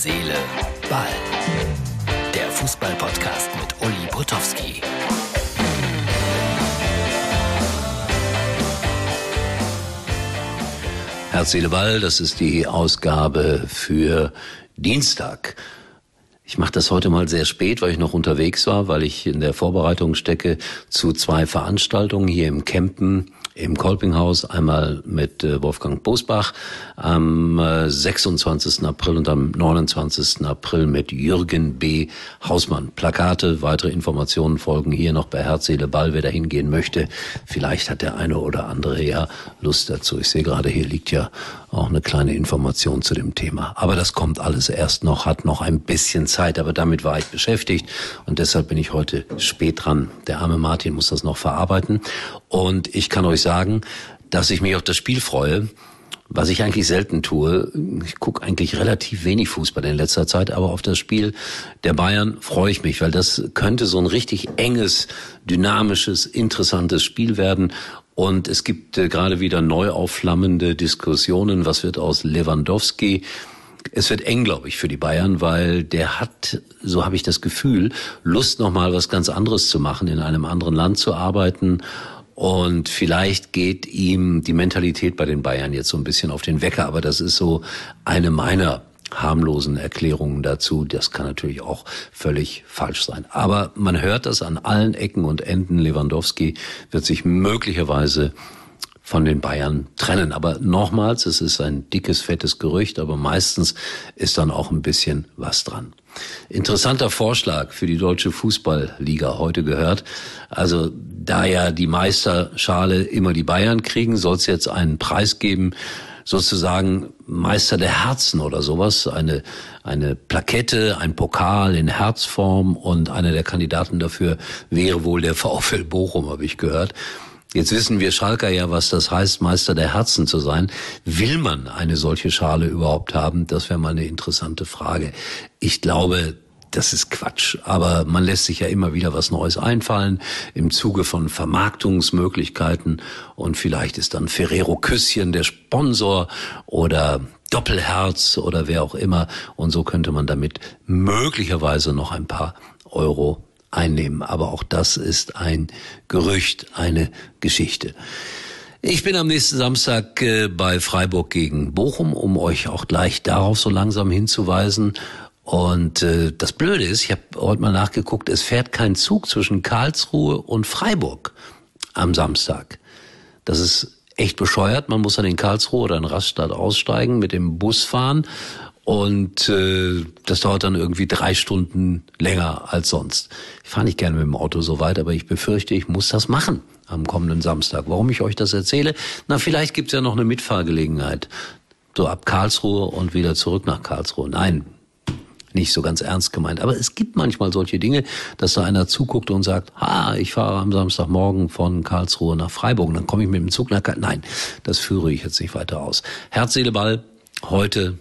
Seele, Ball. Der Fußball-Podcast mit Uli Potowski. Herz, Seele, Ball, das ist die Ausgabe für Dienstag. Ich mache das heute mal sehr spät, weil ich noch unterwegs war, weil ich in der Vorbereitung stecke zu zwei Veranstaltungen hier im Campen im Kolpinghaus, einmal mit äh, Wolfgang Bosbach am 26. Äh, April und am 29. April mit Jürgen B. Hausmann. Plakate, weitere Informationen folgen hier noch bei Herz, Seele, Ball, wer da hingehen möchte. Vielleicht hat der eine oder andere ja Lust dazu. Ich sehe gerade, hier liegt ja auch eine kleine Information zu dem Thema. Aber das kommt alles erst noch, hat noch ein bisschen Zeit, aber damit war ich beschäftigt und deshalb bin ich heute spät dran. Der arme Martin muss das noch verarbeiten und ich kann euch sagen, dass ich mich auf das Spiel freue. Was ich eigentlich selten tue, ich gucke eigentlich relativ wenig Fußball in letzter Zeit, aber auf das Spiel der Bayern freue ich mich, weil das könnte so ein richtig enges, dynamisches, interessantes Spiel werden. Und es gibt äh, gerade wieder neu aufflammende Diskussionen. Was wird aus Lewandowski? Es wird eng, glaube ich, für die Bayern, weil der hat, so habe ich das Gefühl, Lust, nochmal was ganz anderes zu machen, in einem anderen Land zu arbeiten und vielleicht geht ihm die Mentalität bei den Bayern jetzt so ein bisschen auf den Wecker, aber das ist so eine meiner harmlosen Erklärungen dazu. Das kann natürlich auch völlig falsch sein. Aber man hört das an allen Ecken und Enden. Lewandowski wird sich möglicherweise von den Bayern trennen. Aber nochmals, es ist ein dickes, fettes Gerücht, aber meistens ist dann auch ein bisschen was dran. Interessanter Vorschlag für die deutsche Fußballliga heute gehört. Also da ja die Meisterschale immer die Bayern kriegen, soll es jetzt einen Preis geben, sozusagen Meister der Herzen oder sowas, eine, eine Plakette, ein Pokal in Herzform und einer der Kandidaten dafür wäre wohl der VfL Bochum, habe ich gehört. Jetzt wissen wir Schalker ja, was das heißt, Meister der Herzen zu sein. Will man eine solche Schale überhaupt haben? Das wäre mal eine interessante Frage. Ich glaube, das ist Quatsch. Aber man lässt sich ja immer wieder was Neues einfallen im Zuge von Vermarktungsmöglichkeiten. Und vielleicht ist dann Ferrero Küsschen der Sponsor oder Doppelherz oder wer auch immer. Und so könnte man damit möglicherweise noch ein paar Euro einnehmen. Aber auch das ist ein Gerücht, eine Geschichte. Ich bin am nächsten Samstag äh, bei Freiburg gegen Bochum, um euch auch gleich darauf so langsam hinzuweisen. Und äh, das Blöde ist, ich habe heute mal nachgeguckt, es fährt kein Zug zwischen Karlsruhe und Freiburg am Samstag. Das ist echt bescheuert. Man muss dann in Karlsruhe oder in Rastatt aussteigen, mit dem Bus fahren und äh, das dauert dann irgendwie drei Stunden länger als sonst. Ich fahre nicht gerne mit dem Auto so weit, aber ich befürchte, ich muss das machen am kommenden Samstag. Warum ich euch das erzähle? Na, vielleicht gibt's ja noch eine Mitfahrgelegenheit. So ab Karlsruhe und wieder zurück nach Karlsruhe. Nein, nicht so ganz ernst gemeint. Aber es gibt manchmal solche Dinge, dass da einer zuguckt und sagt, ha, ich fahre am Samstagmorgen von Karlsruhe nach Freiburg. Dann komme ich mit dem Zug nach Karlsruhe. Nein, das führe ich jetzt nicht weiter aus. Herz, Seele, Ball, heute,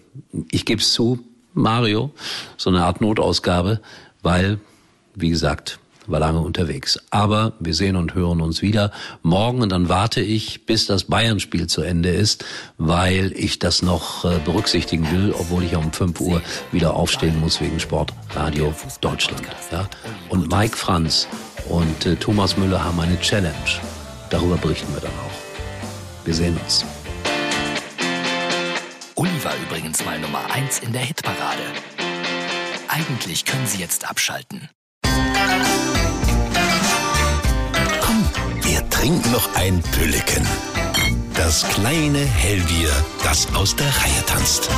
ich gebe es zu, Mario, so eine Art Notausgabe, weil, wie gesagt, war lange unterwegs. Aber wir sehen und hören uns wieder morgen und dann warte ich, bis das Bayern-Spiel zu Ende ist, weil ich das noch äh, berücksichtigen will, obwohl ich um 5 Uhr wieder aufstehen muss wegen Sportradio Deutschland. Ja? Und Mike Franz und äh, Thomas Müller haben eine Challenge. Darüber berichten wir dann auch. Wir sehen uns. Uli war übrigens mal Nummer 1 in der Hitparade. Eigentlich können Sie jetzt abschalten. Wir trinken noch ein Pülliken. Das kleine Hellbier, das aus der Reihe tanzt.